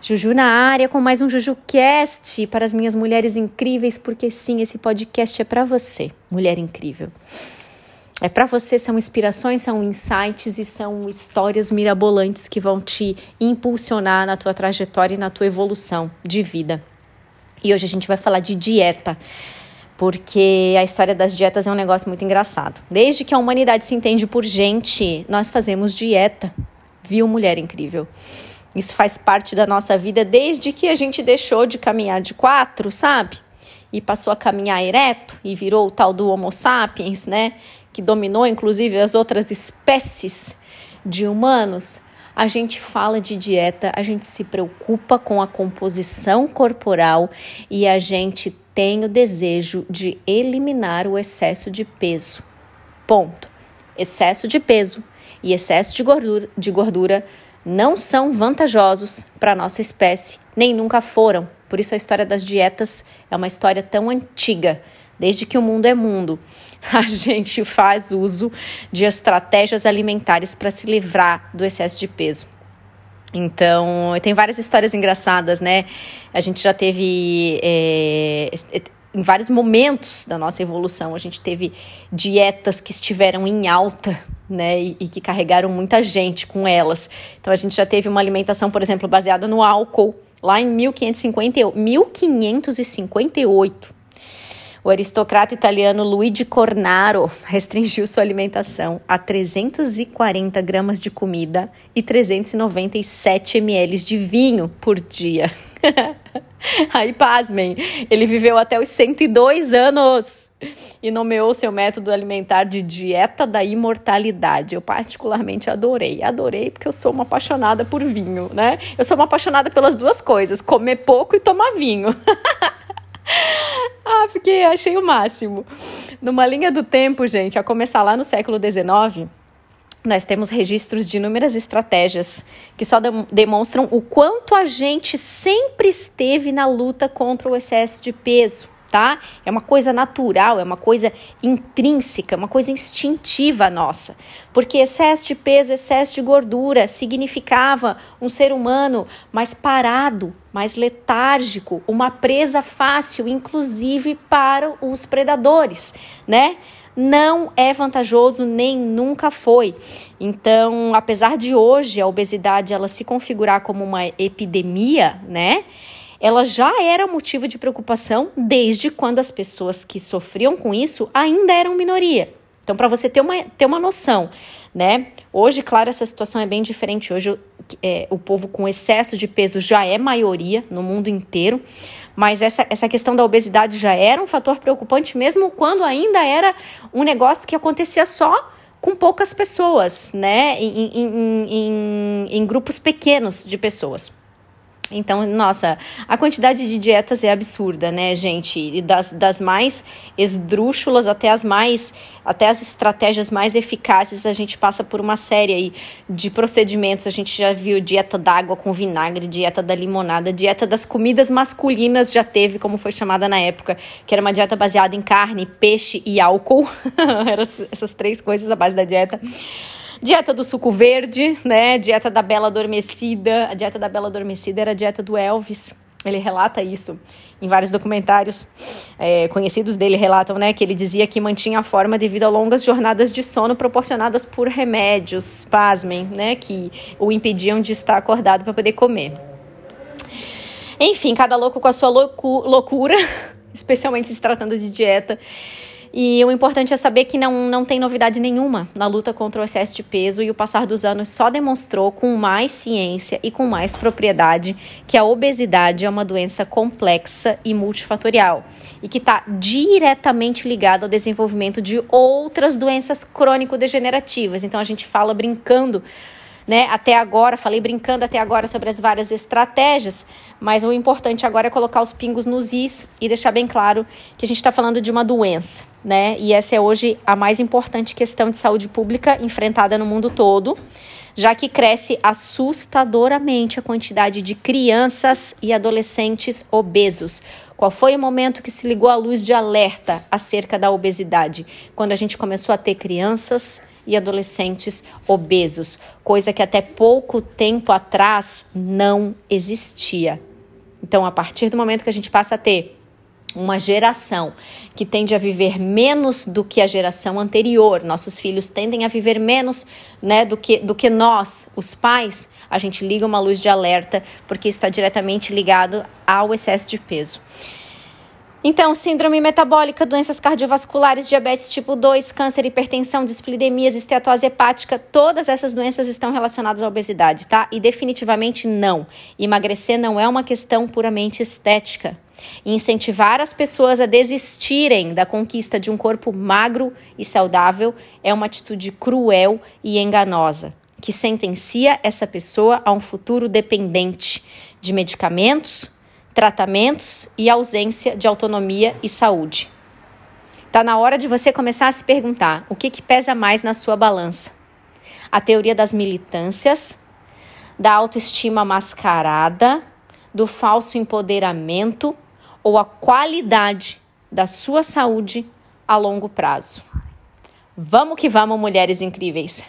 Juju na área com mais um JujuCast para as minhas mulheres incríveis, porque sim, esse podcast é para você, mulher incrível. É para você, são inspirações, são insights e são histórias mirabolantes que vão te impulsionar na tua trajetória e na tua evolução de vida. E hoje a gente vai falar de dieta, porque a história das dietas é um negócio muito engraçado. Desde que a humanidade se entende por gente, nós fazemos dieta. Viu, mulher incrível? Isso faz parte da nossa vida desde que a gente deixou de caminhar de quatro, sabe? E passou a caminhar ereto e virou o tal do Homo sapiens, né? Que dominou inclusive as outras espécies de humanos. A gente fala de dieta, a gente se preocupa com a composição corporal e a gente tem o desejo de eliminar o excesso de peso. Ponto. Excesso de peso e excesso de gordura, de gordura não são vantajosos para a nossa espécie, nem nunca foram. Por isso a história das dietas é uma história tão antiga. Desde que o mundo é mundo, a gente faz uso de estratégias alimentares para se livrar do excesso de peso. Então, tem várias histórias engraçadas, né? A gente já teve é, em vários momentos da nossa evolução, a gente teve dietas que estiveram em alta né, e, e, que carregaram muita gente com elas. Então a gente já teve uma alimentação, por exemplo, baseada no álcool, lá em 1550, 1558. O aristocrata italiano Luigi Cornaro restringiu sua alimentação a 340 gramas de comida e 397 ml de vinho por dia. Aí, pasmem, ele viveu até os 102 anos e nomeou seu método alimentar de dieta da imortalidade. Eu particularmente adorei. Adorei porque eu sou uma apaixonada por vinho, né? Eu sou uma apaixonada pelas duas coisas, comer pouco e tomar vinho. ah, fiquei, achei o máximo. Numa linha do tempo, gente, a começar lá no século XIX, nós temos registros de inúmeras estratégias que só de demonstram o quanto a gente sempre esteve na luta contra o excesso de peso tá? É uma coisa natural, é uma coisa intrínseca, é uma coisa instintiva nossa. Porque excesso de peso, excesso de gordura significava um ser humano mais parado, mais letárgico, uma presa fácil, inclusive para os predadores, né? Não é vantajoso nem nunca foi. Então, apesar de hoje a obesidade ela se configurar como uma epidemia, né? Ela já era motivo de preocupação desde quando as pessoas que sofriam com isso ainda eram minoria. Então, para você ter uma, ter uma noção, né? Hoje, claro, essa situação é bem diferente. Hoje, é, o povo com excesso de peso já é maioria no mundo inteiro, mas essa, essa questão da obesidade já era um fator preocupante, mesmo quando ainda era um negócio que acontecia só com poucas pessoas, né? em, em, em, em grupos pequenos de pessoas. Então, nossa, a quantidade de dietas é absurda, né, gente? E das, das mais esdrúxulas até as mais, até as estratégias mais eficazes, a gente passa por uma série aí de procedimentos. A gente já viu dieta d'água com vinagre, dieta da limonada, dieta das comidas masculinas já teve, como foi chamada na época, que era uma dieta baseada em carne, peixe e álcool. Eram essas três coisas a base da dieta. Dieta do suco verde, né? Dieta da bela adormecida. A dieta da bela adormecida era a dieta do Elvis. Ele relata isso em vários documentários é, conhecidos dele relatam, né, que ele dizia que mantinha a forma devido a longas jornadas de sono proporcionadas por remédios, pasmem, né, que o impediam de estar acordado para poder comer. Enfim, cada louco com a sua loucu loucura, especialmente se tratando de dieta. E o importante é saber que não, não tem novidade nenhuma na luta contra o excesso de peso e o passar dos anos só demonstrou com mais ciência e com mais propriedade que a obesidade é uma doença complexa e multifatorial e que está diretamente ligada ao desenvolvimento de outras doenças crônico-degenerativas. Então a gente fala brincando né? Até agora, falei brincando até agora sobre as várias estratégias, mas o importante agora é colocar os pingos nos is e deixar bem claro que a gente está falando de uma doença, né? E essa é hoje a mais importante questão de saúde pública enfrentada no mundo todo, já que cresce assustadoramente a quantidade de crianças e adolescentes obesos. Qual foi o momento que se ligou a luz de alerta acerca da obesidade? Quando a gente começou a ter crianças e adolescentes obesos, coisa que até pouco tempo atrás não existia. Então, a partir do momento que a gente passa a ter uma geração que tende a viver menos do que a geração anterior, nossos filhos tendem a viver menos né, do, que, do que nós, os pais, a gente liga uma luz de alerta, porque isso está diretamente ligado ao excesso de peso. Então, síndrome metabólica, doenças cardiovasculares, diabetes tipo 2, câncer, hipertensão, displidemias, esteatose hepática, todas essas doenças estão relacionadas à obesidade, tá? E definitivamente não. Emagrecer não é uma questão puramente estética. incentivar as pessoas a desistirem da conquista de um corpo magro e saudável é uma atitude cruel e enganosa, que sentencia essa pessoa a um futuro dependente de medicamentos, tratamentos e ausência de autonomia e saúde. Está na hora de você começar a se perguntar o que, que pesa mais na sua balança: a teoria das militâncias, da autoestima mascarada, do falso empoderamento ou a qualidade da sua saúde a longo prazo. Vamos que vamos, mulheres incríveis!